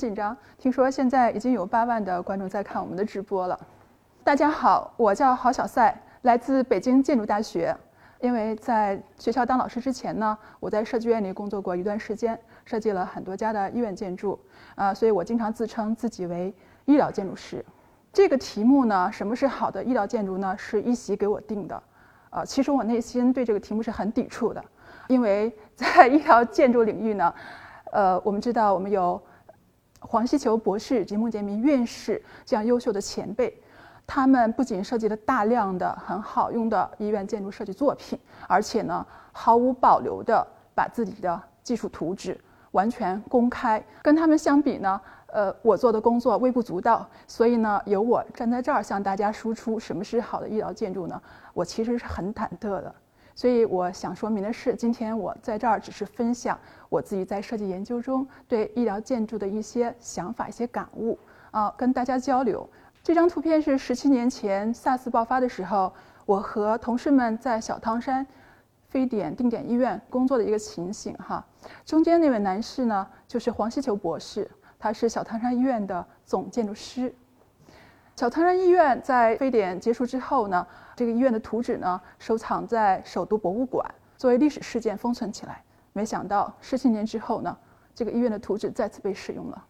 紧张。听说现在已经有八万的观众在看我们的直播了。大家好，我叫郝小赛，来自北京建筑大学。因为在学校当老师之前呢，我在设计院里工作过一段时间，设计了很多家的医院建筑，啊，所以我经常自称自己为医疗建筑师。这个题目呢，什么是好的医疗建筑呢？是一席给我定的，呃，其实我内心对这个题目是很抵触的，因为在医疗建筑领域呢，呃，我们知道我们有黄锡球博士及孟建民院士这样优秀的前辈。他们不仅设计了大量的很好用的医院建筑设计作品，而且呢毫无保留地把自己的技术图纸完全公开。跟他们相比呢，呃，我做的工作微不足道。所以呢，由我站在这儿向大家输出什么是好的医疗建筑呢？我其实是很忐忑的。所以我想说明的是，今天我在这儿只是分享我自己在设计研究中对医疗建筑的一些想法、一些感悟啊，跟大家交流。这张图片是十七年前 SARS 爆发的时候，我和同事们在小汤山非典定点医院工作的一个情形。哈，中间那位男士呢，就是黄希球博士，他是小汤山医院的总建筑师。小汤山医院在非典结束之后呢，这个医院的图纸呢，收藏在首都博物馆，作为历史事件封存起来。没想到十七年之后呢，这个医院的图纸再次被使用了。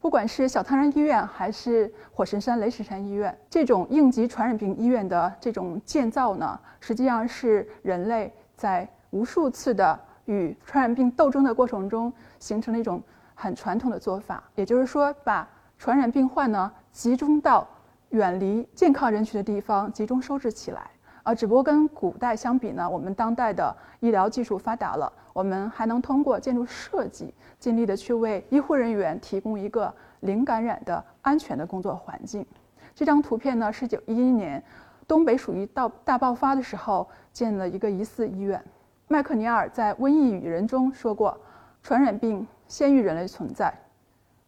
不管是小汤山医院还是火神山雷神山医院，这种应急传染病医院的这种建造呢，实际上是人类在无数次的与传染病斗争的过程中形成了一种很传统的做法。也就是说，把传染病患呢集中到远离健康人群的地方，集中收治起来。啊，只不过跟古代相比呢，我们当代的医疗技术发达了，我们还能通过建筑设计，尽力的去为医护人员提供一个零感染的安全的工作环境。这张图片呢，是九一一年东北鼠疫到大爆发的时候建了一个疑似医院。麦克尼尔在《瘟疫与人》中说过：“传染病先于人类存在，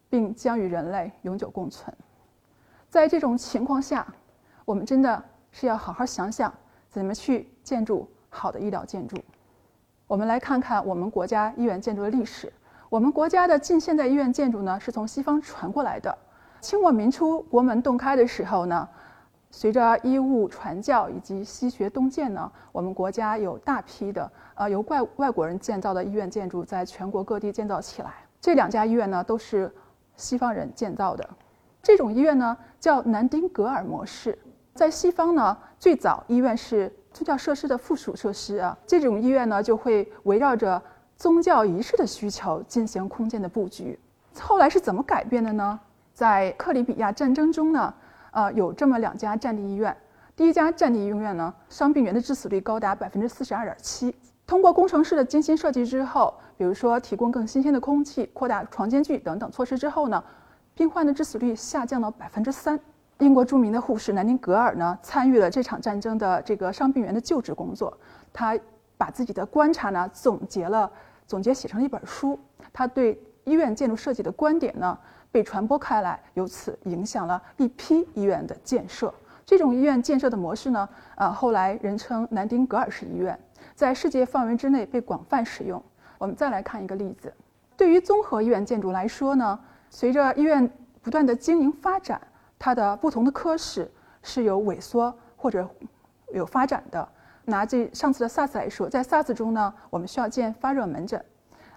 并将与人类永久共存。”在这种情况下，我们真的是要好好想想。怎么去建筑好的医疗建筑？我们来看看我们国家医院建筑的历史。我们国家的近现代医院建筑呢，是从西方传过来的。清末民初国门洞开的时候呢，随着医务传教以及西学东渐呢，我们国家有大批的呃由外外国人建造的医院建筑在全国各地建造起来。这两家医院呢，都是西方人建造的。这种医院呢，叫南丁格尔模式。在西方呢，最早医院是宗教设施的附属设施啊。这种医院呢，就会围绕着宗教仪式的需求进行空间的布局。后来是怎么改变的呢？在克里比亚战争中呢，呃，有这么两家战地医院。第一家战地医院呢，伤病员的致死率高达百分之四十二点七。通过工程师的精心设计之后，比如说提供更新鲜的空气、扩大床间距等等措施之后呢，病患的致死率下降了百分之三。英国著名的护士南丁格尔呢，参与了这场战争的这个伤病员的救治工作。他把自己的观察呢总结了，总结写成了一本书。他对医院建筑设计的观点呢被传播开来，由此影响了一批医院的建设。这种医院建设的模式呢，呃，后来人称南丁格尔式医院，在世界范围之内被广泛使用。我们再来看一个例子，对于综合医院建筑来说呢，随着医院不断的经营发展。它的不同的科室是有萎缩或者有发展的。拿这上次的 SARS 来说，在 SARS 中呢，我们需要建发热门诊。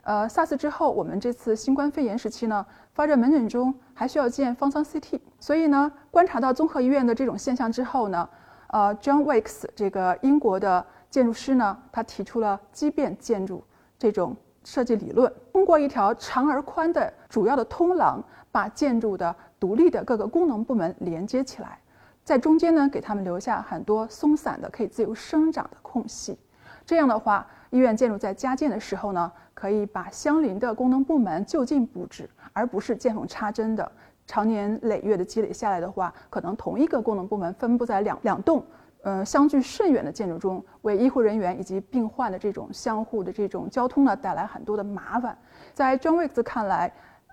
呃，SARS 之后，我们这次新冠肺炎时期呢，发热门诊中还需要建方舱 CT。所以呢，观察到综合医院的这种现象之后呢，呃，John Weeks 这个英国的建筑师呢，他提出了畸变建筑这种设计理论，通过一条长而宽的主要的通廊，把建筑的独立的各个功能部门连接起来，在中间呢，给他们留下很多松散的可以自由生长的空隙。这样的话，医院建筑在加建的时候呢，可以把相邻的功能部门就近布置，而不是见缝插针的。长年累月的积累下来的话，可能同一个功能部门分布在两两栋，嗯，相距甚远的建筑中，为医护人员以及病患的这种相互的这种交通呢，带来很多的麻烦。在 John Weeks 看来。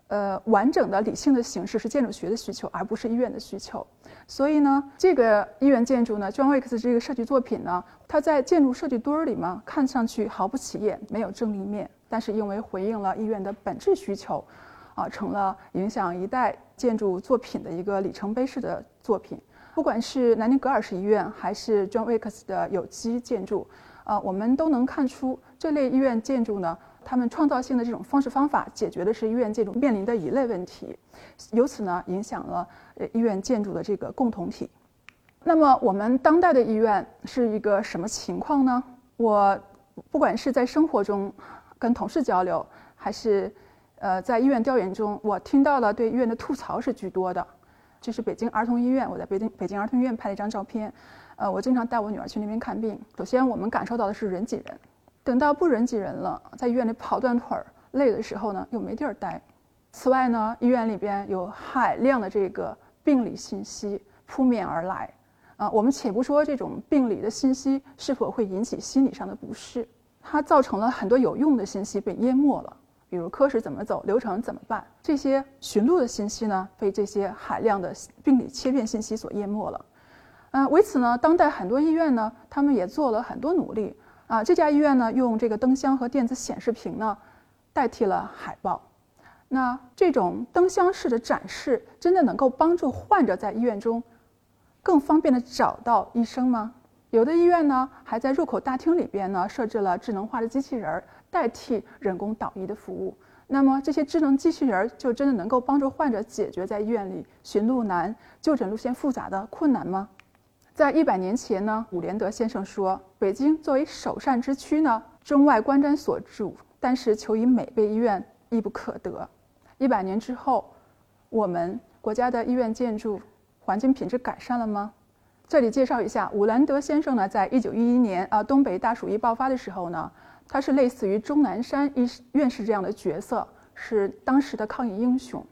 呃，完整的理性的形式是建筑学的需求，而不是医院的需求。所以呢，这个医院建筑呢，John Weeks 这个设计作品呢，它在建筑设计堆儿里嘛，看上去毫不起眼，没有正立面。但是因为回应了医院的本质需求，啊，成了影响一代建筑作品的一个里程碑式的作品。不管是南宁格尔士医院，还是 John Wilkes 的有机建筑，呃，我们都能看出这类医院建筑呢，他们创造性的这种方式方法，解决的是医院建筑面临的一类问题，由此呢，影响了呃医院建筑的这个共同体。那么我们当代的医院是一个什么情况呢？我不管是在生活中跟同事交流，还是呃在医院调研中，我听到了对医院的吐槽是居多的。这是北京儿童医院，我在北京北京儿童医院拍了一张照片。呃，我经常带我女儿去那边看病。首先，我们感受到的是人挤人，等到不人挤人了，在医院里跑断腿儿累的时候呢，又没地儿待。此外呢，医院里边有海量的这个病理信息扑面而来。啊，我们且不说这种病理的信息是否会引起心理上的不适，它造成了很多有用的信息被淹没了。比如科室怎么走，流程怎么办？这些寻路的信息呢，被这些海量的病理切片信息所淹没了。嗯，为此呢，当代很多医院呢，他们也做了很多努力啊。这家医院呢，用这个灯箱和电子显示屏呢，代替了海报。那这种灯箱式的展示，真的能够帮助患者在医院中更方便的找到医生吗？有的医院呢，还在入口大厅里边呢，设置了智能化的机器人儿。代替人工导医的服务，那么这些智能机器人就真的能够帮助患者解决在医院里寻路难、就诊路线复杂的困难吗？在一百年前呢，伍连德先生说：“北京作为首善之区呢，中外观瞻所著，但是求以美备医院亦不可得。”一百年之后，我们国家的医院建筑环境品质改善了吗？这里介绍一下，伍兰德先生呢，在一九一一年啊，东北大鼠疫爆发的时候呢。他是类似于钟南山医院士这样的角色，是当时的抗疫英雄。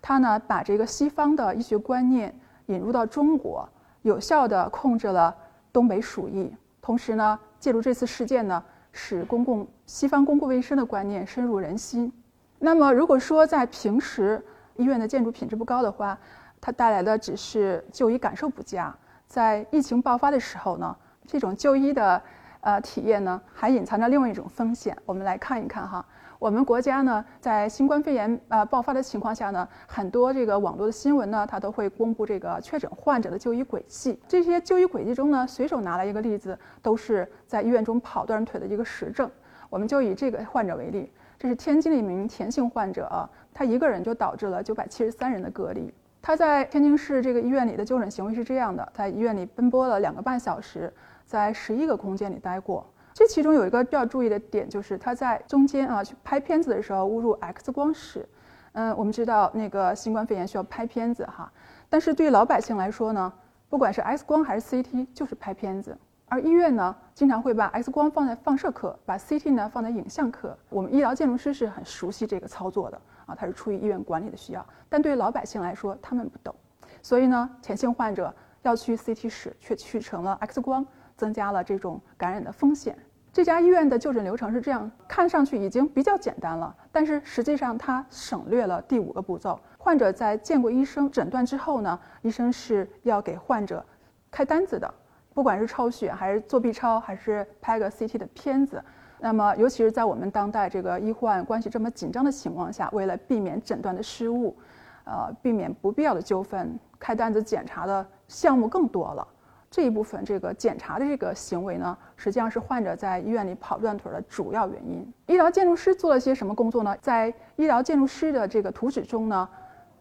他呢，把这个西方的医学观念引入到中国，有效地控制了东北鼠疫。同时呢，借助这次事件呢，使公共西方公共卫生的观念深入人心。那么，如果说在平时医院的建筑品质不高的话，它带来的只是就医感受不佳。在疫情爆发的时候呢，这种就医的。呃，体验呢还隐藏着另外一种风险。我们来看一看哈，我们国家呢在新冠肺炎呃爆发的情况下呢，很多这个网络的新闻呢，它都会公布这个确诊患者的就医轨迹。这些就医轨迹中呢，随手拿来一个例子，都是在医院中跑断腿的一个实证。我们就以这个患者为例，这是天津的一名田姓患者啊，他一个人就导致了九百七十三人的隔离。他在天津市这个医院里的就诊行为是这样的，在医院里奔波了两个半小时。在十一个空间里待过，这其中有一个要注意的点，就是他在中间啊去拍片子的时候误入 X 光室。嗯，我们知道那个新冠肺炎需要拍片子哈，但是对于老百姓来说呢，不管是 X 光还是 CT，就是拍片子。而医院呢，经常会把 X 光放在放射科，把 CT 呢放在影像科。我们医疗建筑师是很熟悉这个操作的啊，它是出于医院管理的需要。但对于老百姓来说，他们不懂，所以呢，前性患者要去 CT 室，却去成了 X 光。增加了这种感染的风险。这家医院的就诊流程是这样，看上去已经比较简单了，但是实际上它省略了第五个步骤。患者在见过医生诊断之后呢，医生是要给患者开单子的，不管是抽血还是做 B 超，还是拍个 CT 的片子。那么，尤其是在我们当代这个医患关系这么紧张的情况下，为了避免诊断的失误，呃，避免不必要的纠纷，开单子检查的项目更多了。这一部分这个检查的这个行为呢，实际上是患者在医院里跑断腿的主要原因。医疗建筑师做了些什么工作呢？在医疗建筑师的这个图纸中呢，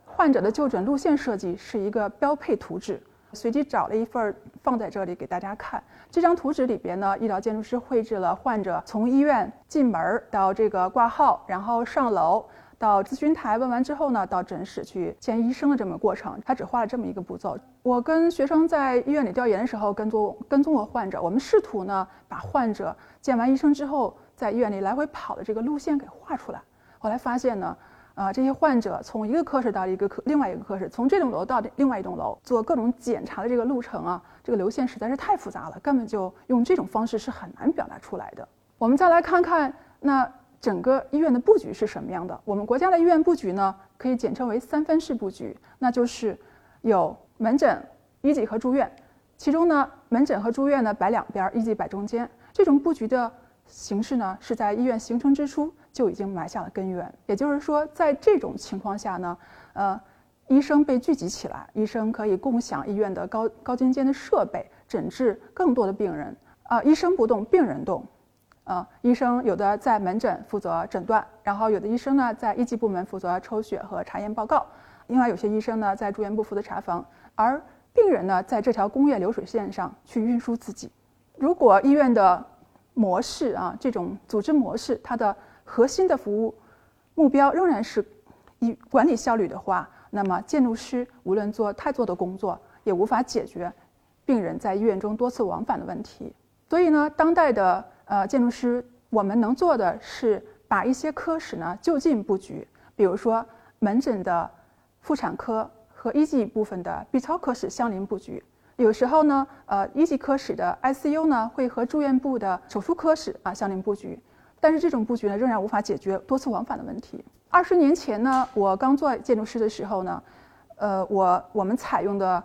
患者的就诊路线设计是一个标配图纸。随机找了一份放在这里给大家看。这张图纸里边呢，医疗建筑师绘制了患者从医院进门到这个挂号，然后上楼。到咨询台问完之后呢，到诊室去见医生的这么过程，他只画了这么一个步骤。我跟学生在医院里调研的时候，跟踪跟踪过患者，我们试图呢把患者见完医生之后在医院里来回跑的这个路线给画出来。后来发现呢，啊，这些患者从一个科室到一个科，另外一个科室，从这栋楼到另外一栋楼做各种检查的这个路程啊，这个流线实在是太复杂了，根本就用这种方式是很难表达出来的。我们再来看看那。整个医院的布局是什么样的？我们国家的医院布局呢，可以简称为三分式布局，那就是有门诊、医级和住院。其中呢，门诊和住院呢摆两边，医级摆中间。这种布局的形式呢，是在医院形成之初就已经埋下了根源。也就是说，在这种情况下呢，呃，医生被聚集起来，医生可以共享医院的高高精尖的设备，诊治更多的病人。啊，医生不动，病人动。啊，医生有的在门诊负责诊断，然后有的医生呢在一级部门负责抽血和查验报告，另外有些医生呢在住院部负责查房，而病人呢在这条工业流水线上去运输自己。如果医院的模式啊，这种组织模式，它的核心的服务目标仍然是以管理效率的话，那么建筑师无论做太多的工作，也无法解决病人在医院中多次往返的问题。所以呢，当代的呃建筑师，我们能做的是把一些科室呢就近布局，比如说门诊的妇产科和一级部分的 B 超科室相邻布局。有时候呢，呃一级科室的 ICU 呢会和住院部的手术科室啊相邻布局，但是这种布局呢仍然无法解决多次往返的问题。二十年前呢，我刚做建筑师的时候呢，呃我我们采用的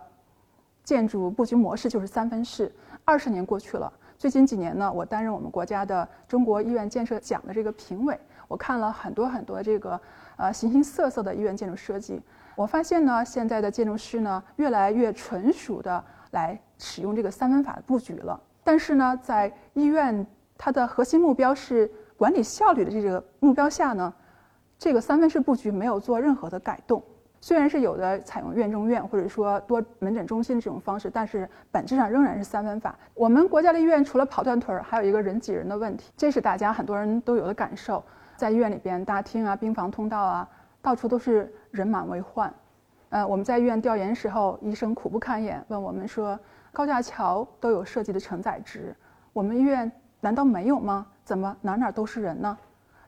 建筑布局模式就是三分式。二十年过去了。最近几年呢，我担任我们国家的中国医院建设奖的这个评委，我看了很多很多这个呃形形色色的医院建筑设计，我发现呢，现在的建筑师呢越来越纯熟的来使用这个三分法的布局了。但是呢，在医院它的核心目标是管理效率的这个目标下呢，这个三分式布局没有做任何的改动。虽然是有的采用院中院或者说多门诊中心这种方式，但是本质上仍然是三分法。我们国家的医院除了跑断腿儿，还有一个人挤人的问题，这是大家很多人都有的感受。在医院里边，大厅啊、病房通道啊，到处都是人满为患。呃，我们在医院调研时候，医生苦不堪言，问我们说：高架桥都有设计的承载值，我们医院难道没有吗？怎么哪哪都是人呢？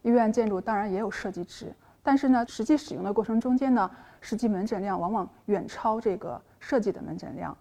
医院建筑当然也有设计值。但是呢，实际使用的过程中间呢，实际门诊量往往远超这个设计的门诊量。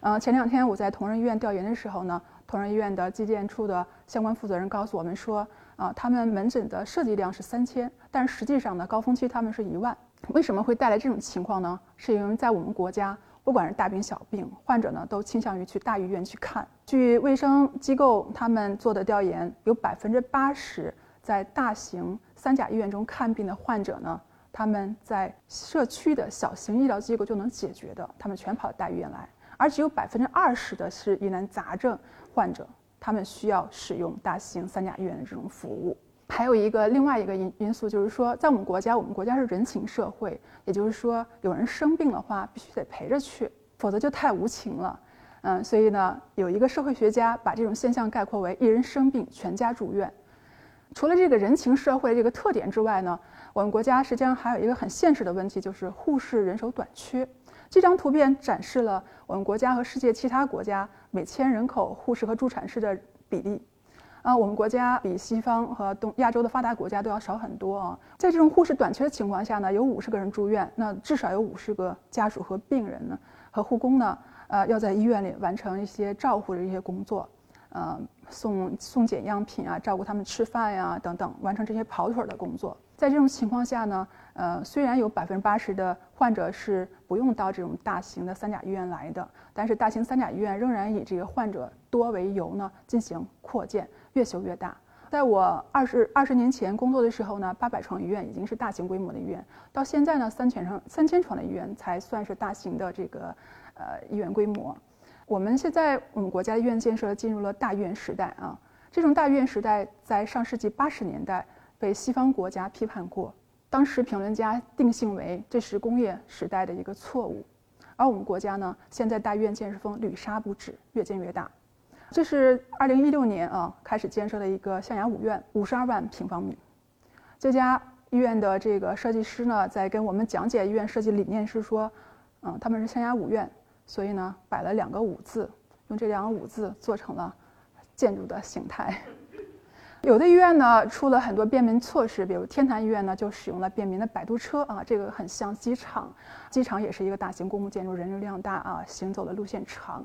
呃，前两天我在同仁医院调研的时候呢，同仁医院的基建处的相关负责人告诉我们说，啊，他们门诊的设计量是三千，但实际上呢，高峰期他们是一万。为什么会带来这种情况呢？是因为在我们国家，不管是大病小病，患者呢都倾向于去大医院去看。据卫生机构他们做的调研，有百分之八十在大型。三甲医院中看病的患者呢，他们在社区的小型医疗机构就能解决的，他们全跑到大医院来，而只有百分之二十的是疑难杂症患者，他们需要使用大型三甲医院的这种服务。还有一个另外一个因因素就是说，在我们国家，我们国家是人情社会，也就是说，有人生病的话，必须得陪着去，否则就太无情了。嗯，所以呢，有一个社会学家把这种现象概括为一人生病，全家住院。除了这个人情社会这个特点之外呢，我们国家实际上还有一个很现实的问题，就是护士人手短缺。这张图片展示了我们国家和世界其他国家每千人口护士和助产士的比例。啊，我们国家比西方和东亚洲的发达国家都要少很多啊。在这种护士短缺的情况下呢，有五十个人住院，那至少有五十个家属和病人呢，和护工呢，呃，要在医院里完成一些照护的一些工作。呃，送送检样品啊，照顾他们吃饭呀，等等，完成这些跑腿的工作。在这种情况下呢，呃，虽然有百分之八十的患者是不用到这种大型的三甲医院来的，但是大型三甲医院仍然以这个患者多为由呢，进行扩建，越修越大。在我二十二十年前工作的时候呢，八百床医院已经是大型规模的医院，到现在呢，三千床三千床的医院才算是大型的这个呃医院规模。我们现在我们国家医院建设进入了大医院时代啊，这种大医院时代在上世纪八十年代被西方国家批判过，当时评论家定性为这是工业时代的一个错误，而我们国家呢，现在大医院建设风屡杀不止，越建越大。这是二零一六年啊开始建设的一个象牙五院，五十二万平方米。这家医院的这个设计师呢，在跟我们讲解医院设计理念时说，嗯，他们是象牙五院。所以呢，摆了两个“五”字，用这两个“五”字做成了建筑的形态。有的医院呢出了很多便民措施，比如天坛医院呢就使用了便民的摆渡车啊，这个很像机场，机场也是一个大型公共建筑，人流量大啊，行走的路线长。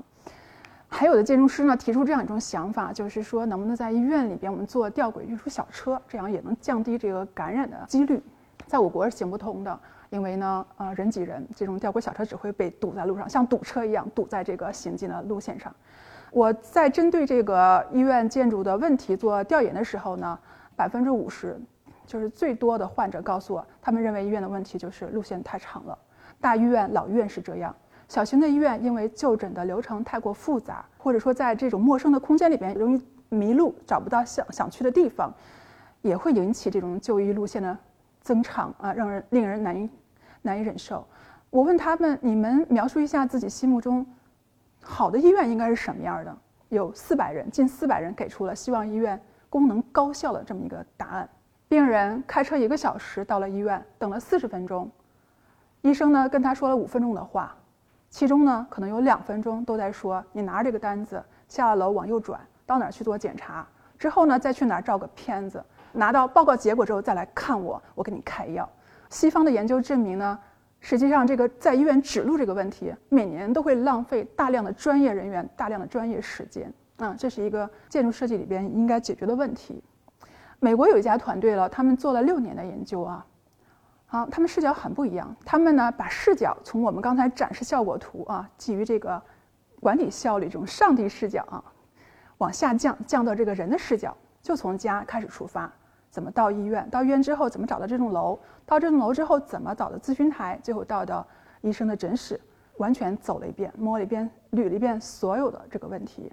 还有的建筑师呢提出这样一种想法，就是说能不能在医院里边我们做吊轨运输小车，这样也能降低这个感染的几率。在我国是行不通的。因为呢，呃，人挤人，这种吊轨小车只会被堵在路上，像堵车一样堵在这个行进的路线上。我在针对这个医院建筑的问题做调研的时候呢，百分之五十就是最多的患者告诉我，他们认为医院的问题就是路线太长了。大医院、老医院是这样，小型的医院因为就诊的流程太过复杂，或者说在这种陌生的空间里边容易迷路，找不到想想去的地方，也会引起这种就医路线的增长啊，让人令人难以难以忍受。我问他们：你们描述一下自己心目中好的医院应该是什么样的？有四百人，近四百人给出了希望医院功能高效的这么一个答案。病人开车一个小时到了医院，等了四十分钟。医生呢跟他说了五分钟的话，其中呢可能有两分钟都在说你拿着这个单子下了楼往右转到哪儿去做检查，之后呢再去哪儿照个片子，拿到报告结果之后再来看我，我给你开药。西方的研究证明呢，实际上这个在医院指路这个问题每年都会浪费大量的专业人员大量的专业时间啊，这是一个建筑设计里边应该解决的问题。美国有一家团队了，他们做了六年的研究啊。好，他们视角很不一样。他们呢，把视角从我们刚才展示效果图啊，基于这个管理效率这种上帝视角啊，往下降，降到这个人的视角，就从家开始出发，怎么到医院？到医院之后怎么找到这栋楼？到这栋楼之后怎么找到咨询台？最后到到医生的诊室，完全走了一遍，摸了一遍，捋了一遍所有的这个问题。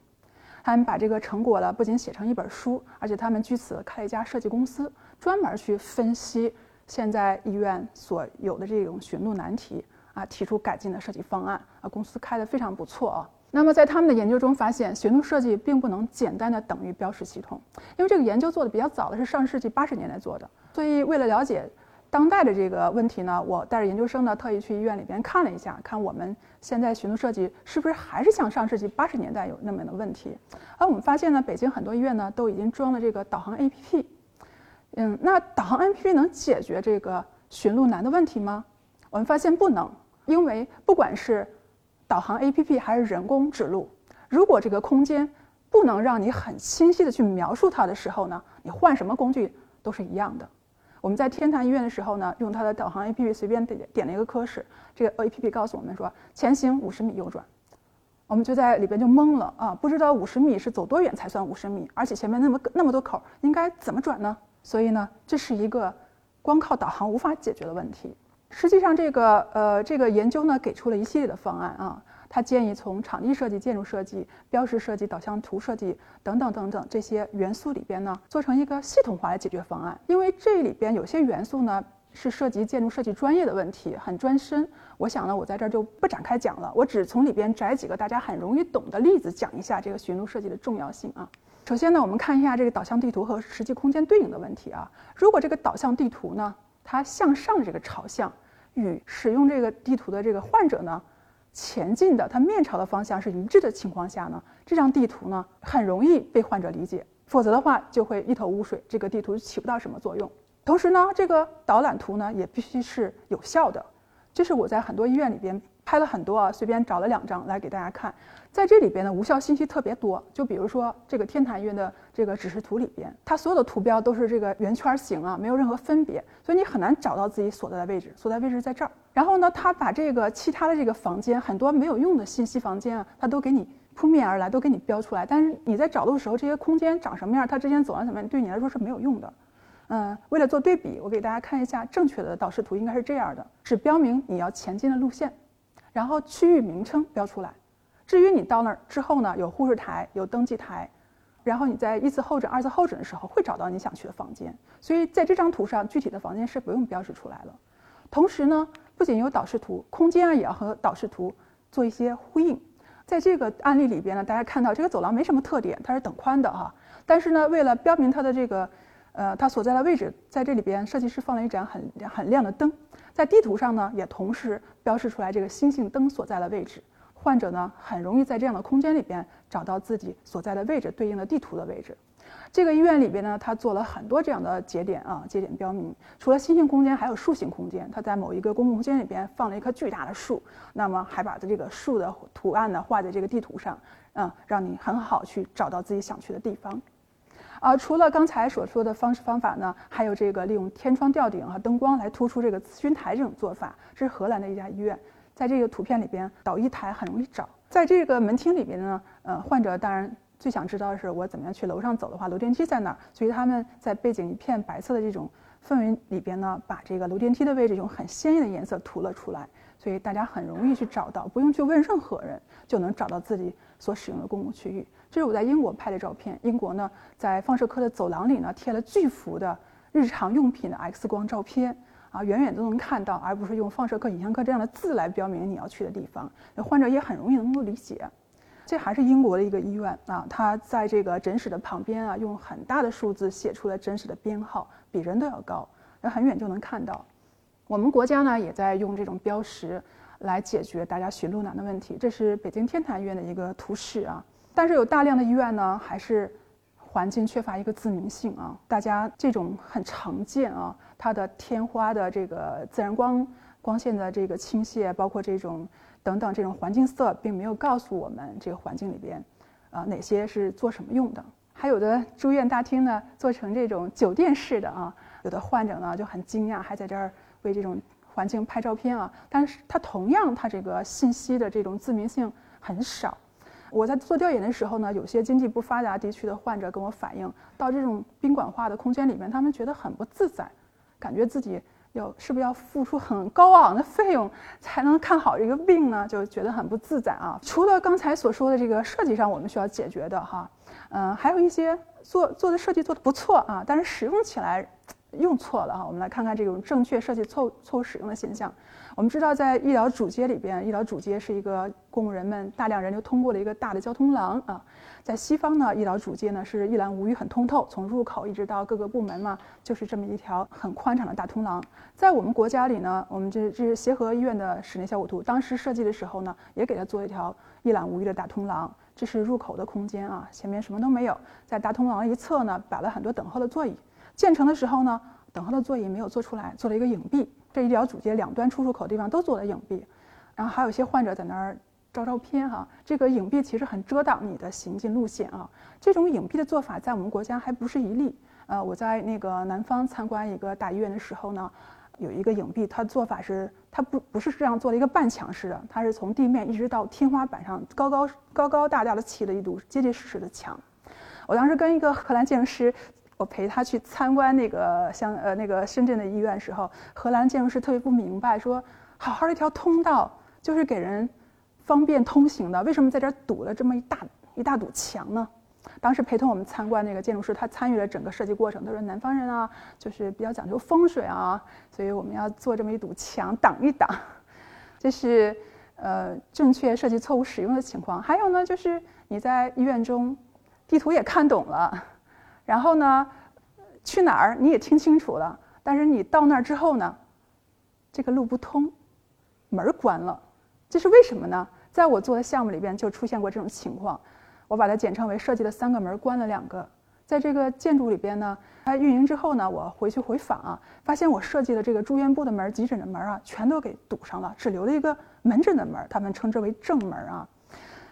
他们把这个成果呢，不仅写成一本书，而且他们据此开了一家设计公司，专门去分析。现在医院所有的这种寻路难题啊，提出改进的设计方案啊，公司开得非常不错啊。那么在他们的研究中发现，寻路设计并不能简单的等于标识系统，因为这个研究做的比较早的是上世纪八十年代做的。所以为了了解当代的这个问题呢，我带着研究生呢，特意去医院里边看了一下，看我们现在寻路设计是不是还是像上世纪八十年代有那么的问题。而我们发现呢，北京很多医院呢都已经装了这个导航 APP。嗯，那导航 APP 能解决这个寻路难的问题吗？我们发现不能，因为不管是导航 APP 还是人工指路，如果这个空间不能让你很清晰的去描述它的时候呢，你换什么工具都是一样的。我们在天坛医院的时候呢，用它的导航 APP 随便点点了一个科室，这个 APP 告诉我们说前行五十米右转，我们就在里边就懵了啊，不知道五十米是走多远才算五十米，而且前面那么那么多口，应该怎么转呢？所以呢，这是一个光靠导航无法解决的问题。实际上，这个呃，这个研究呢，给出了一系列的方案啊。他建议从场地设计、建筑设计、标识设计、导向图设计等等等等这些元素里边呢，做成一个系统化的解决方案。因为这里边有些元素呢，是涉及建筑设计专业的问题，很专深。我想呢，我在这儿就不展开讲了，我只从里边摘几个大家很容易懂的例子，讲一下这个寻路设计的重要性啊。首先呢，我们看一下这个导向地图和实际空间对应的问题啊。如果这个导向地图呢，它向上的这个朝向与使用这个地图的这个患者呢，前进的它面朝的方向是一致的情况下呢，这张地图呢很容易被患者理解。否则的话，就会一头雾水，这个地图起不到什么作用。同时呢，这个导览图呢也必须是有效的。这是我在很多医院里边。拍了很多啊，随便找了两张来给大家看。在这里边呢，无效信息特别多。就比如说这个天坛医院的这个指示图里边，它所有的图标都是这个圆圈形啊，没有任何分别，所以你很难找到自己所在的位置。所在位置在这儿。然后呢，他把这个其他的这个房间很多没有用的信息房间啊，他都给你扑面而来，都给你标出来。但是你在找的时候，这些空间长什么样，它之间走廊怎么样，对你来说是没有用的。嗯，为了做对比，我给大家看一下正确的导视图，应该是这样的，只标明你要前进的路线。然后区域名称标出来，至于你到那儿之后呢，有护士台，有登记台，然后你在一次候诊、二次候诊的时候会找到你想去的房间。所以在这张图上，具体的房间是不用标识出来了。同时呢，不仅有导视图，空间啊也要和导视图做一些呼应。在这个案例里边呢，大家看到这个走廊没什么特点，它是等宽的哈。但是呢，为了标明它的这个。呃，它所在的位置在这里边，设计师放了一盏很很亮的灯，在地图上呢，也同时标示出来这个星星灯所在的位置。患者呢，很容易在这样的空间里边找到自己所在的位置对应的地图的位置。这个医院里边呢，他做了很多这样的节点啊，节点标明。除了星星空间，还有树形空间。他在某一个公共空间里边放了一棵巨大的树，那么还把这个树的图案呢画在这个地图上，嗯，让你很好去找到自己想去的地方。啊，除了刚才所说的方式方法呢，还有这个利用天窗吊顶和灯光来突出这个咨询台这种做法，这是荷兰的一家医院。在这个图片里边，导医台很容易找。在这个门厅里边呢，呃，患者当然最想知道的是我怎么样去楼上走的话，楼电梯在哪儿？所以他们在背景一片白色的这种氛围里边呢，把这个楼电梯的位置用很鲜艳的颜色涂了出来，所以大家很容易去找到，不用去问任何人就能找到自己所使用的公共区域。这是我在英国拍的照片。英国呢，在放射科的走廊里呢，贴了巨幅的日常用品的 X 光照片啊，远远都能看到，而不是用放射科、影像科这样的字来标明你要去的地方。那患者也很容易能够理解。这还是英国的一个医院啊，他在这个诊室的旁边啊，用很大的数字写出了诊室的编号，比人都要高，那很远就能看到。我们国家呢，也在用这种标识来解决大家寻路难的问题。这是北京天坛医院的一个图示啊。但是有大量的医院呢，还是环境缺乏一个自明性啊。大家这种很常见啊，它的天花的这个自然光光线的这个倾泻，包括这种等等这种环境色，并没有告诉我们这个环境里边啊哪些是做什么用的。还有的住院大厅呢，做成这种酒店式的啊，有的患者呢就很惊讶，还在这儿为这种环境拍照片啊。但是它同样，它这个信息的这种自明性很少。我在做调研的时候呢，有些经济不发达地区的患者跟我反映，到这种宾馆化的空间里面，他们觉得很不自在，感觉自己要是不是要付出很高昂的费用才能看好这个病呢？就觉得很不自在啊。除了刚才所说的这个设计上我们需要解决的哈，嗯，还有一些做做的设计做的不错啊，但是使用起来用错了哈。我们来看看这种正确设计错错误使用的现象。我们知道，在医疗主街里边，医疗主街是一个供人们大量人流通过的一个大的交通廊啊。在西方呢，医疗主街呢是一览无余、很通透，从入口一直到各个部门嘛，就是这么一条很宽敞的大通廊。在我们国家里呢，我们这这是协和医院的室内效果图，当时设计的时候呢，也给它做一条一览无余的大通廊。这是入口的空间啊，前面什么都没有，在大通廊一侧呢摆了很多等候的座椅。建成的时候呢，等候的座椅没有做出来，做了一个影壁。这医疗主街两端出入口地方都做了影壁，然后还有一些患者在那儿照照片哈。这个影壁其实很遮挡你的行进路线啊。这种影壁的做法在我们国家还不是一例。呃，我在那个南方参观一个大医院的时候呢，有一个影壁，它做法是它不不是这样做了一个半墙式的，它是从地面一直到天花板上高高高高大大的砌了一堵结结实实的墙。我当时跟一个荷兰建筑师。我陪他去参观那个像呃那个深圳的医院时候，荷兰建筑师特别不明白，说好好的一条通道就是给人方便通行的，为什么在这儿堵了这么一大一大堵墙呢？当时陪同我们参观那个建筑师，他参与了整个设计过程。他说南方人啊，就是比较讲究风水啊，所以我们要做这么一堵墙挡一挡。这是呃正确设计错误使用的情况。还有呢，就是你在医院中地图也看懂了。然后呢，去哪儿你也听清楚了，但是你到那儿之后呢，这个路不通，门儿关了，这是为什么呢？在我做的项目里边就出现过这种情况，我把它简称为设计的三个门关了两个。在这个建筑里边呢，它运营之后呢，我回去回访啊，发现我设计的这个住院部的门、急诊的门啊，全都给堵上了，只留了一个门诊的门，他们称之为正门啊。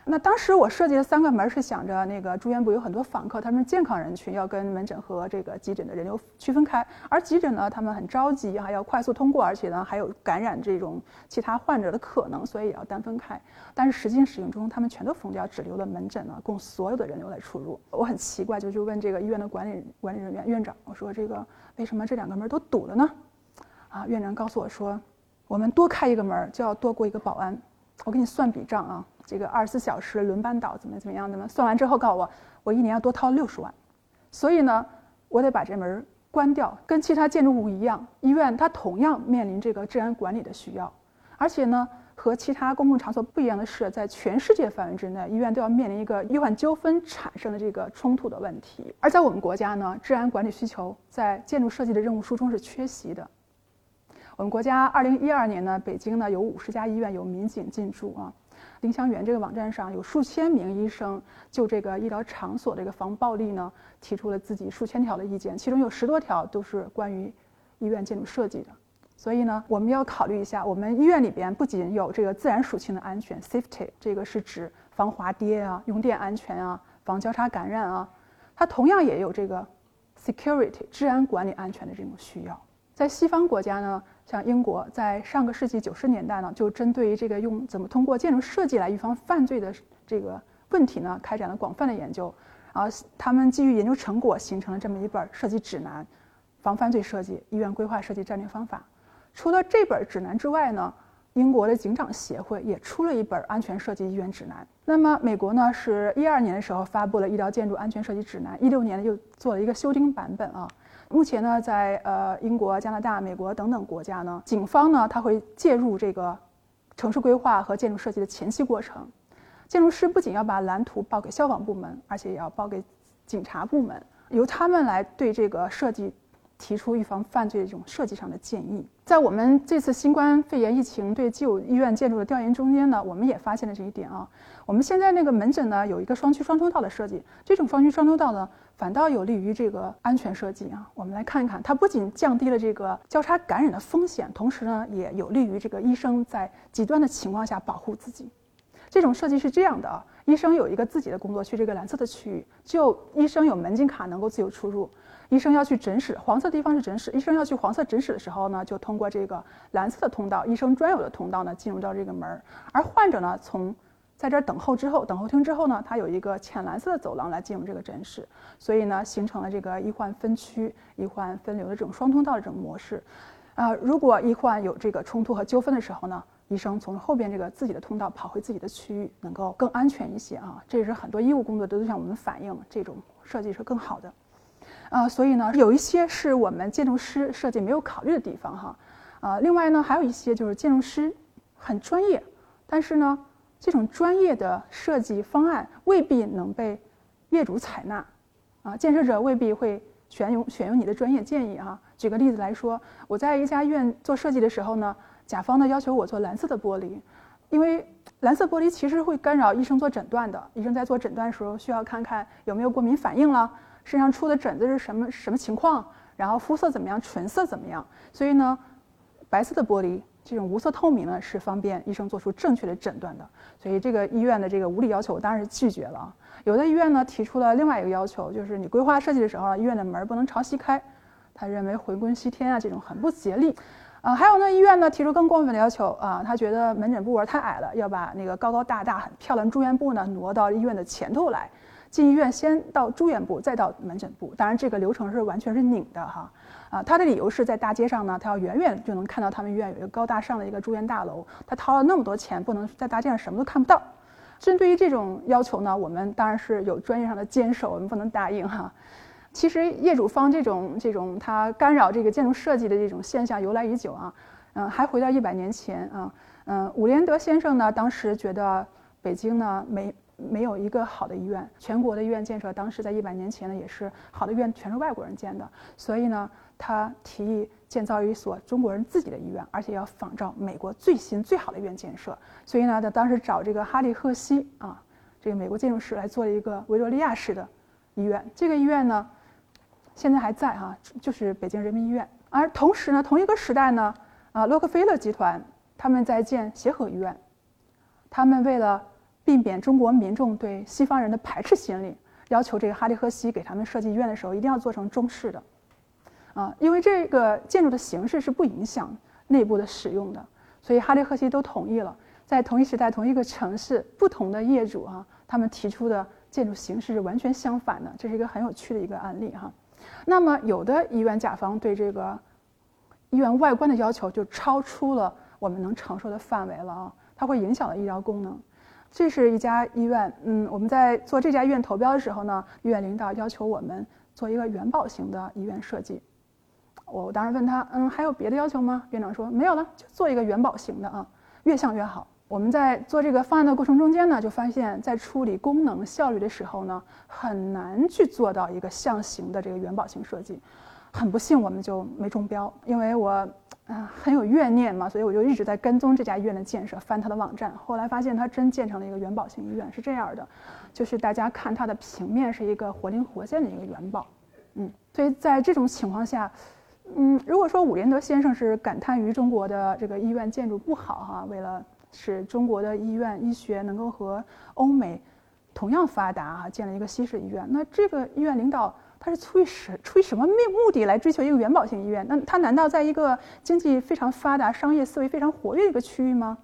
那当时我设计的三个门是想着，那个住院部有很多访客，他们是健康人群要跟门诊和这个急诊的人流区分开，而急诊呢，他们很着急，还要快速通过，而且呢还有感染这种其他患者的可能，所以也要单分开。但是实际使用中，他们全都封掉，只留了门诊呢，供所有的人流来出入。我很奇怪，就就问这个医院的管理管理人员院长，我说这个为什么这两个门都堵了呢？啊，院长告诉我说，我们多开一个门就要多过一个保安，我给你算笔账啊。这个二十四小时轮班倒怎么怎么样的呢算完之后告诉我，我一年要多掏六十万，所以呢，我得把这门关掉。跟其他建筑物一样，医院它同样面临这个治安管理的需要，而且呢，和其他公共场所不一样的是，在全世界范围之内，医院都要面临一个医患纠纷产生的这个冲突的问题。而在我们国家呢，治安管理需求在建筑设计的任务书中是缺席的。我们国家二零一二年呢，北京呢有五十家医院有民警进驻啊。丁香园这个网站上有数千名医生就这个医疗场所这个防暴力呢提出了自己数千条的意见，其中有十多条都是关于医院建筑设计的。所以呢，我们要考虑一下，我们医院里边不仅有这个自然属性的安全 （safety），这个是指防滑跌啊、用电安全啊、防交叉感染啊，它同样也有这个 security 治安管理安全的这种需要。在西方国家呢。像英国在上个世纪九十年代呢，就针对于这个用怎么通过建筑设计来预防犯罪的这个问题呢，开展了广泛的研究，然后他们基于研究成果形成了这么一本设计指南，防犯罪设计医院规划设计战略方法。除了这本指南之外呢，英国的警长协会也出了一本安全设计医院指南。那么美国呢，是一二年的时候发布了医疗建筑安全设计指南，一六年又做了一个修订版本啊。目前呢，在呃英国、加拿大、美国等等国家呢，警方呢，他会介入这个城市规划和建筑设计的前期过程。建筑师不仅要把蓝图报给消防部门，而且也要报给警察部门，由他们来对这个设计提出预防犯罪的这种设计上的建议。在我们这次新冠肺炎疫情对既有医院建筑的调研中间呢，我们也发现了这一点啊。我们现在那个门诊呢，有一个双区双通道的设计，这种双区双通道呢，反倒有利于这个安全设计啊。我们来看一看，它不仅降低了这个交叉感染的风险，同时呢，也有利于这个医生在极端的情况下保护自己。这种设计是这样的啊，医生有一个自己的工作区，这个蓝色的区域，只有医生有门禁卡能够自由出入。医生要去诊室，黄色地方是诊室。医生要去黄色诊室的时候呢，就通过这个蓝色的通道，医生专有的通道呢，进入到这个门儿。而患者呢，从在这儿等候之后，等候厅之后呢，它有一个浅蓝色的走廊来进入这个诊室。所以呢，形成了这个医患分区、医患分流的这种双通道的这种模式。啊，如果医患有这个冲突和纠纷的时候呢？医生从后边这个自己的通道跑回自己的区域，能够更安全一些啊！这也是很多医务工作者都向我们反映，这种设计是更好的。啊，所以呢，有一些是我们建筑师设计没有考虑的地方哈。啊，另外呢，还有一些就是建筑师很专业，但是呢，这种专业的设计方案未必能被业主采纳。啊，建设者未必会选用选用你的专业建议哈。举个例子来说，我在一家医院做设计的时候呢。甲方呢要求我做蓝色的玻璃，因为蓝色玻璃其实会干扰医生做诊断的。医生在做诊断的时候需要看看有没有过敏反应了，身上出的疹子是什么什么情况，然后肤色怎么样，唇色怎么样。所以呢，白色的玻璃这种无色透明呢是方便医生做出正确的诊断的。所以这个医院的这个无理要求我当然是拒绝了。有的医院呢提出了另外一个要求，就是你规划设计的时候，医院的门不能朝西开，他认为回归西天啊这种很不吉利。啊，还有呢，医院呢提出更过分的要求啊，他觉得门诊部门太矮了，要把那个高高大大、很漂亮住院部呢挪到医院的前头来。进医院先到住院部，再到门诊部。当然，这个流程是完全是拧的哈。啊，他的理由是在大街上呢，他要远远就能看到他们医院有一个高大上的一个住院大楼。他掏了那么多钱，不能在大街上什么都看不到。针对于这种要求呢，我们当然是有专业上的坚守，我们不能答应哈。其实业主方这种这种他干扰这个建筑设计的这种现象由来已久啊，嗯，还回到一百年前啊，嗯，伍连德先生呢当时觉得北京呢没没有一个好的医院，全国的医院建设当时在一百年前呢也是好的医院全是外国人建的，所以呢他提议建造一所中国人自己的医院，而且要仿照美国最新最好的医院建设，所以呢他当时找这个哈利赫西啊这个美国建筑师来做了一个维多利亚式的医院，这个医院呢。现在还在哈，就是北京人民医院。而同时呢，同一个时代呢，啊，洛克菲勒集团他们在建协和医院，他们为了避免中国民众对西方人的排斥心理，要求这个哈利赫西给他们设计医院的时候一定要做成中式的，啊，因为这个建筑的形式是不影响内部的使用的，所以哈利赫西都同意了。在同一时代、同一个城市，不同的业主哈，他们提出的建筑形式是完全相反的，这是一个很有趣的一个案例哈。那么，有的医院甲方对这个医院外观的要求就超出了我们能承受的范围了啊，它会影响了医疗功能。这是一家医院，嗯，我们在做这家医院投标的时候呢，医院领导要求我们做一个元宝型的医院设计。我当时问他，嗯，还有别的要求吗？院长说没有了，就做一个元宝型的啊，越像越好。我们在做这个方案的过程中间呢，就发现，在处理功能效率的时候呢，很难去做到一个象形的这个元宝型设计。很不幸，我们就没中标。因为我啊很有怨念嘛，所以我就一直在跟踪这家医院的建设，翻它的网站。后来发现它真建成了一个元宝型医院，是这样的，就是大家看它的平面是一个活灵活现的一个元宝。嗯，所以在这种情况下，嗯，如果说伍连德先生是感叹于中国的这个医院建筑不好哈，为了使中国的医院医学能够和欧美同样发达啊，建了一个西式医院。那这个医院领导他是出于什出于什么目目的来追求一个元宝型医院？那他难道在一个经济非常发达、商业思维非常活跃的一个区域吗？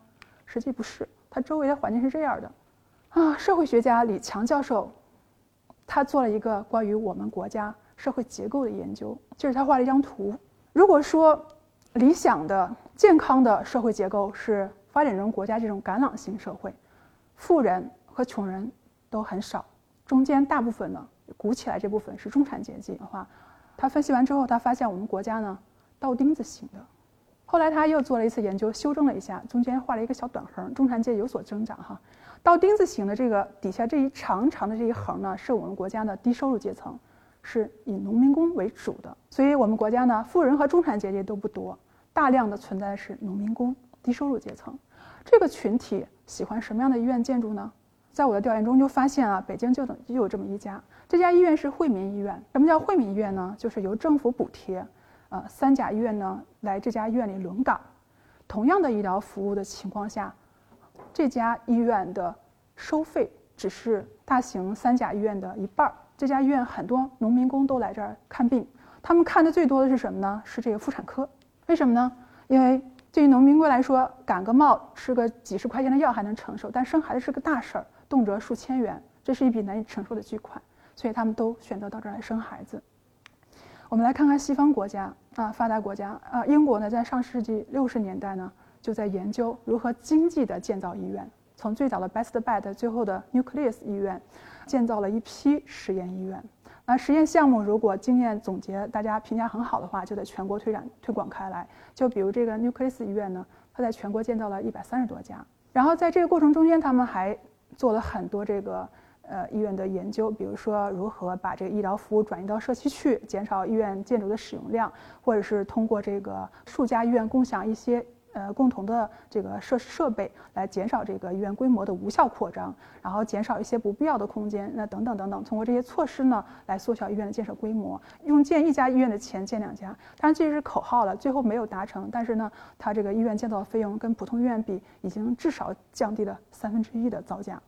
实际不是，他周围的环境是这样的啊。社会学家李强教授他做了一个关于我们国家社会结构的研究。就是他画了一张图。如果说理想的健康的社会结构是发展中国家这种橄榄型社会，富人和穷人都很少，中间大部分呢鼓起来这部分是中产阶级的话，他分析完之后，他发现我们国家呢倒钉子型的。后来他又做了一次研究，修正了一下，中间画了一个小短横，中产阶级有所增长哈。倒钉子型的这个底下这一长长的这一横呢，是我们国家的低收入阶层，是以农民工为主的。所以我们国家呢，富人和中产阶级都不多，大量的存在的是农民工、低收入阶层。这个群体喜欢什么样的医院建筑呢？在我的调研中就发现啊，北京就等就有这么一家，这家医院是惠民医院。什么叫惠民医院呢？就是由政府补贴。呃，三甲医院呢来这家医院里轮岗，同样的医疗服务的情况下，这家医院的收费只是大型三甲医院的一半儿。这家医院很多农民工都来这儿看病，他们看的最多的是什么呢？是这个妇产科。为什么呢？因为对于农民工来说，感个冒吃个几十块钱的药还能承受，但生孩子是个大事儿，动辄数千元，这是一笔难以承受的巨款，所以他们都选择到这儿来生孩子。我们来看看西方国家啊，发达国家啊，英国呢，在上世纪六十年代呢，就在研究如何经济的建造医院。从最早的 Best Bed，最后的 Nucleus 医院，建造了一批实验医院。那实验项目如果经验总结，大家评价很好的话，就在全国推展推广开来。就比如这个 Nucleus 医院呢，它在全国建造了一百三十多家。然后在这个过程中间，他们还做了很多这个。呃，医院的研究，比如说如何把这个医疗服务转移到社区去，减少医院建筑的使用量，或者是通过这个数家医院共享一些呃共同的这个设施设备，来减少这个医院规模的无效扩张，然后减少一些不必要的空间，那等等等等，通过这些措施呢，来缩小医院的建设规模，用建一家医院的钱建两家。当然这是口号了，最后没有达成，但是呢，它这个医院建造的费用跟普通医院比，已经至少降低了三分之一的造价。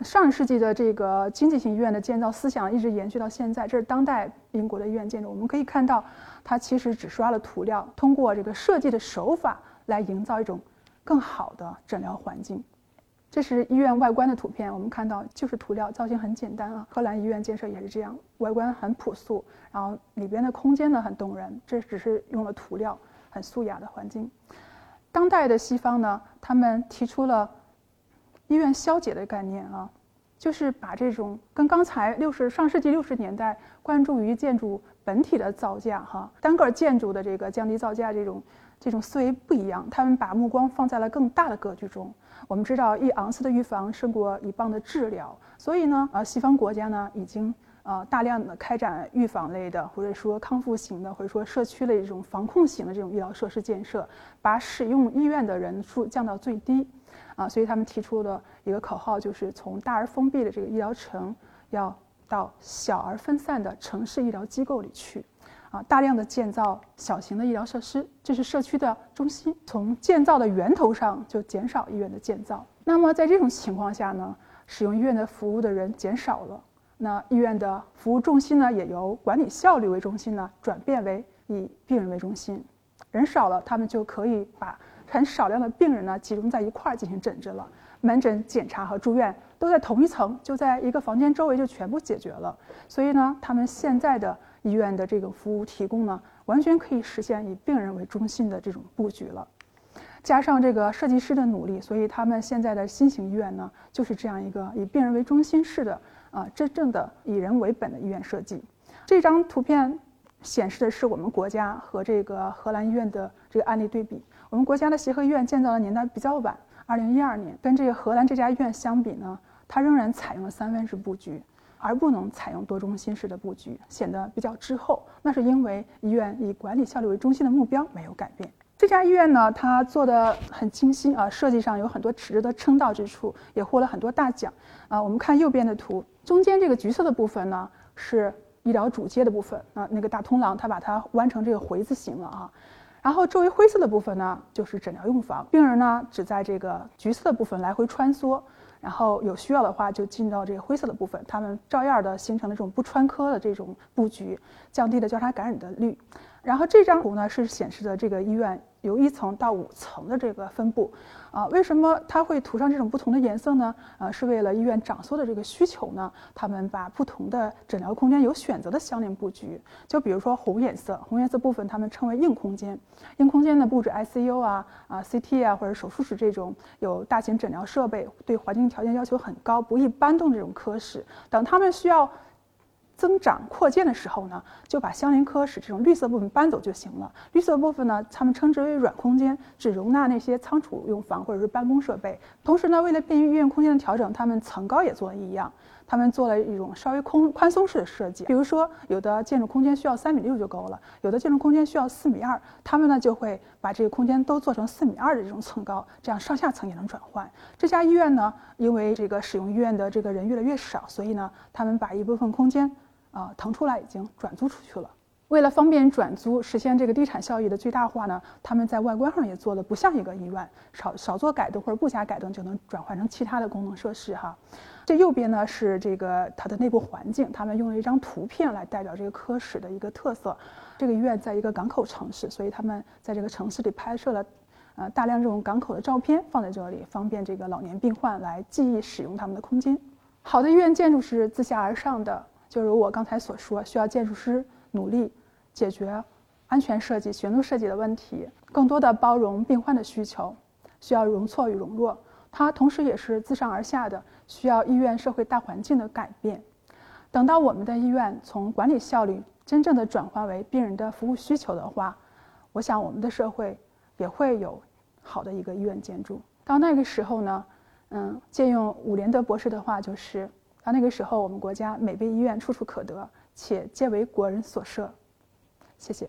上世纪的这个经济型医院的建造思想一直延续到现在，这是当代英国的医院建筑。我们可以看到，它其实只刷了涂料，通过这个设计的手法来营造一种更好的诊疗环境。这是医院外观的图片，我们看到就是涂料，造型很简单啊。荷兰医院建设也是这样，外观很朴素，然后里边的空间呢很动人，这只是用了涂料，很素雅的环境。当代的西方呢，他们提出了。医院消解的概念啊，就是把这种跟刚才六十上世纪六十年代关注于建筑本体的造价哈，单个建筑的这个降低造价这种这种思维不一样，他们把目光放在了更大的格局中。我们知道一盎司的预防胜过一磅的治疗，所以呢，呃，西方国家呢已经呃大量的开展预防类的，或者说康复型的，或者说社区类这种防控型的这种医疗设施建设，把使用医院的人数降到最低。啊，所以他们提出的一个口号就是从大而封闭的这个医疗城，要到小而分散的城市医疗机构里去，啊，大量的建造小型的医疗设施，这是社区的中心。从建造的源头上就减少医院的建造。那么在这种情况下呢，使用医院的服务的人减少了，那医院的服务重心呢，也由管理效率为中心呢，转变为以病人为中心。人少了，他们就可以把。很少量的病人呢，集中在一块儿进行诊治了，门诊、检查和住院都在同一层，就在一个房间周围就全部解决了。所以呢，他们现在的医院的这个服务提供呢，完全可以实现以病人为中心的这种布局了。加上这个设计师的努力，所以他们现在的新型医院呢，就是这样一个以病人为中心式的啊，真正的以人为本的医院设计。这张图片显示的是我们国家和这个荷兰医院的这个案例对比。我们国家的协和医院建造的年代比较晚，二零一二年，跟这个荷兰这家医院相比呢，它仍然采用了三分式布局，而不能采用多中心式的布局，显得比较滞后。那是因为医院以管理效率为中心的目标没有改变。这家医院呢，它做的很精心啊，设计上有很多值得称道之处，也获了很多大奖啊。我们看右边的图，中间这个橘色的部分呢，是医疗主街的部分啊，那个大通廊，它把它弯成这个回字形了啊。然后周围灰色的部分呢，就是诊疗用房，病人呢只在这个橘色的部分来回穿梭，然后有需要的话就进到这个灰色的部分，他们照样的形成了这种不穿科的这种布局，降低了交叉感染的率。然后这张图呢是显示的这个医院由一层到五层的这个分布，啊，为什么它会涂上这种不同的颜色呢？呃，是为了医院长缩的这个需求呢？他们把不同的诊疗空间有选择的相邻布局，就比如说红颜色，红颜色部分他们称为硬空间，硬空间的布置 ICU 啊、啊 CT 啊或者手术室这种有大型诊疗设备、对环境条件要求很高、不易搬动这种科室，等他们需要。增长扩建的时候呢，就把相邻科室这种绿色部分搬走就行了。绿色部分呢，他们称之为软空间，只容纳那些仓储用房或者是办公设备。同时呢，为了便于医院空间的调整，他们层高也做了一样。他们做了一种稍微空宽松式的设计，比如说有的建筑空间需要三米六就够了，有的建筑空间需要四米二，他们呢就会把这个空间都做成四米二的这种层高，这样上下层也能转换。这家医院呢，因为这个使用医院的这个人越来越少，所以呢，他们把一部分空间啊腾出来，已经转租出去了。为了方便转租，实现这个地产效益的最大化呢，他们在外观上也做的不像一个医院，少少做改动或者不加改动就能转换成其他的功能设施哈。这右边呢是这个它的内部环境，他们用了一张图片来代表这个科室的一个特色。这个医院在一个港口城市，所以他们在这个城市里拍摄了呃大量这种港口的照片放在这里，方便这个老年病患来记忆使用他们的空间。好的医院建筑是自下而上的，就如我刚才所说，需要建筑师努力。解决安全设计、悬路设计的问题，更多的包容病患的需求，需要容错与容弱。它同时也是自上而下的，需要医院社会大环境的改变。等到我们的医院从管理效率真正的转化为病人的服务需求的话，我想我们的社会也会有好的一个医院建筑。到那个时候呢，嗯，借用伍连德博士的话，就是到那个时候，我们国家每位医院处处可得，且皆为国人所设。谢谢。